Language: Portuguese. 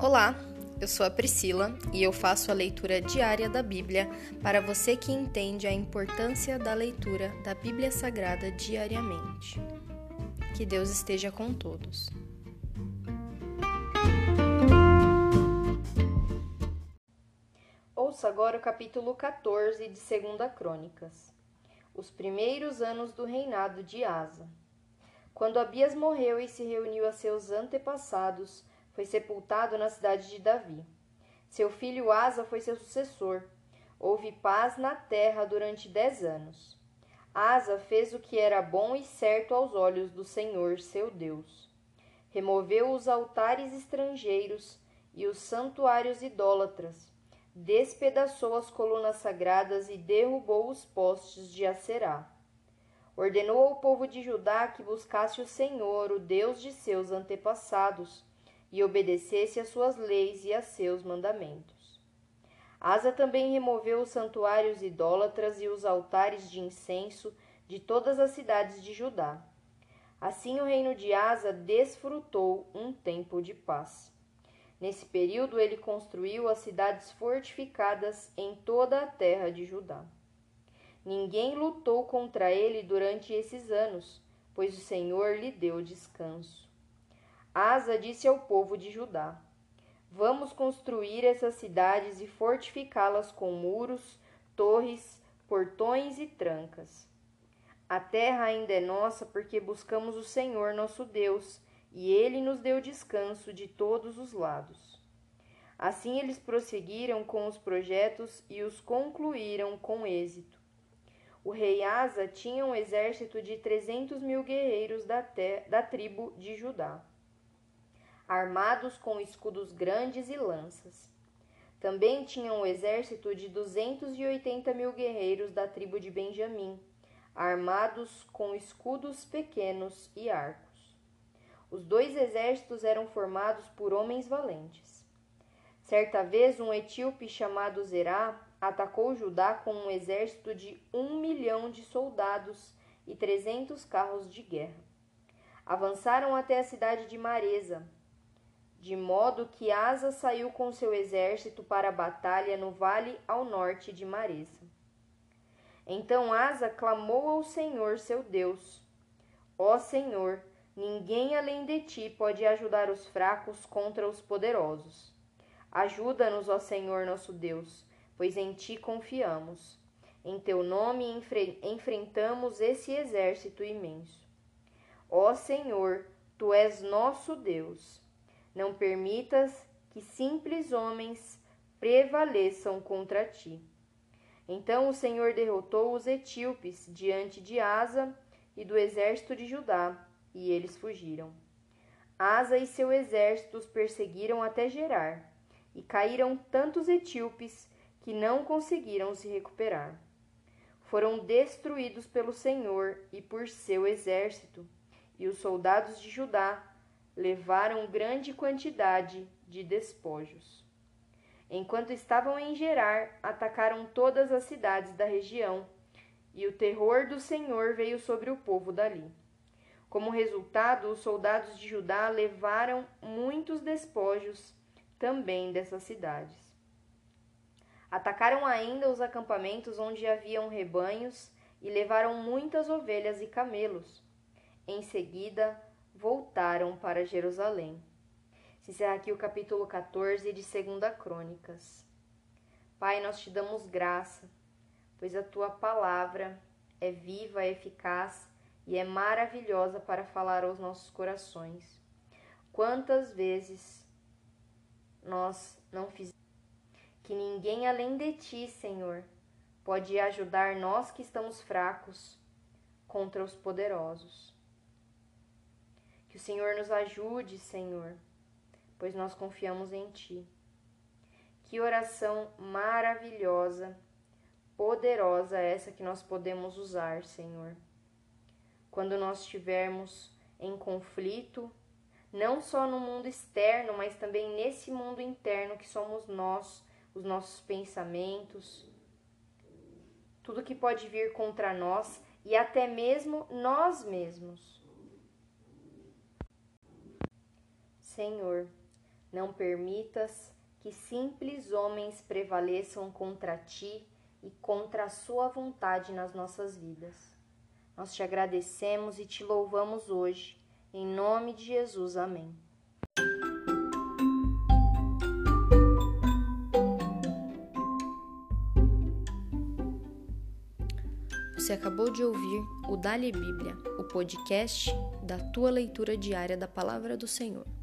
Olá, eu sou a Priscila e eu faço a leitura diária da Bíblia para você que entende a importância da leitura da Bíblia Sagrada diariamente. Que Deus esteja com todos. Ouça agora o capítulo 14 de 2 Crônicas. Os primeiros anos do reinado de Asa. Quando Abias morreu e se reuniu a seus antepassados, foi sepultado na cidade de Davi. Seu filho Asa foi seu sucessor. Houve paz na terra durante dez anos. Asa fez o que era bom e certo aos olhos do Senhor, seu Deus. Removeu os altares estrangeiros e os santuários idólatras, despedaçou as colunas sagradas e derrubou os postes de Acerá. Ordenou ao povo de Judá que buscasse o Senhor, o Deus de seus antepassados, e obedecesse às suas leis e a seus mandamentos. Asa também removeu os santuários idólatras e os altares de incenso de todas as cidades de Judá. Assim o reino de Asa desfrutou um tempo de paz. Nesse período ele construiu as cidades fortificadas em toda a terra de Judá. Ninguém lutou contra ele durante esses anos, pois o Senhor lhe deu descanso. Asa disse ao povo de Judá: Vamos construir essas cidades e fortificá-las com muros, torres, portões e trancas. A terra ainda é nossa porque buscamos o Senhor nosso Deus, e ele nos deu descanso de todos os lados. Assim eles prosseguiram com os projetos e os concluíram com êxito. O rei Asa tinha um exército de trezentos mil guerreiros da, da tribo de Judá armados com escudos grandes e lanças. Também tinham um exército de duzentos e oitenta mil guerreiros da tribo de Benjamim, armados com escudos pequenos e arcos. Os dois exércitos eram formados por homens valentes. Certa vez, um etíope chamado Zerá atacou Judá com um exército de um milhão de soldados e trezentos carros de guerra. Avançaram até a cidade de Maresa, de modo que Asa saiu com seu exército para a batalha no vale ao norte de Maresa. Então Asa clamou ao Senhor seu Deus: Ó Senhor, ninguém além de ti pode ajudar os fracos contra os poderosos. Ajuda-nos, ó Senhor nosso Deus, pois em ti confiamos. Em teu nome enfre enfrentamos esse exército imenso. Ó Senhor, tu és nosso Deus. Não permitas que simples homens prevaleçam contra ti. Então o Senhor derrotou os etíopes diante de Asa e do exército de Judá, e eles fugiram. Asa e seu exército os perseguiram até Gerar, e caíram tantos etíopes que não conseguiram se recuperar. Foram destruídos pelo Senhor e por seu exército, e os soldados de Judá levaram grande quantidade de despojos. Enquanto estavam em Gerar, atacaram todas as cidades da região, e o terror do Senhor veio sobre o povo dali. Como resultado, os soldados de Judá levaram muitos despojos também dessas cidades. Atacaram ainda os acampamentos onde haviam rebanhos e levaram muitas ovelhas e camelos. Em seguida, voltaram para Jerusalém. Se encerra aqui o capítulo 14 de 2 Crônicas. Pai, nós te damos graça, pois a tua palavra é viva, é eficaz e é maravilhosa para falar aos nossos corações. Quantas vezes nós não fizemos que ninguém além de ti, Senhor, pode ajudar nós que estamos fracos contra os poderosos. Que o Senhor nos ajude, Senhor, pois nós confiamos em Ti. Que oração maravilhosa, poderosa essa que nós podemos usar, Senhor. Quando nós estivermos em conflito, não só no mundo externo, mas também nesse mundo interno que somos nós, os nossos pensamentos, tudo que pode vir contra nós e até mesmo nós mesmos. Senhor, Não permitas que simples homens prevaleçam contra ti e contra a sua vontade nas nossas vidas. Nós te agradecemos e te louvamos hoje. Em nome de Jesus, amém. Você acabou de ouvir o Dali Bíblia, o podcast da tua leitura diária da palavra do Senhor.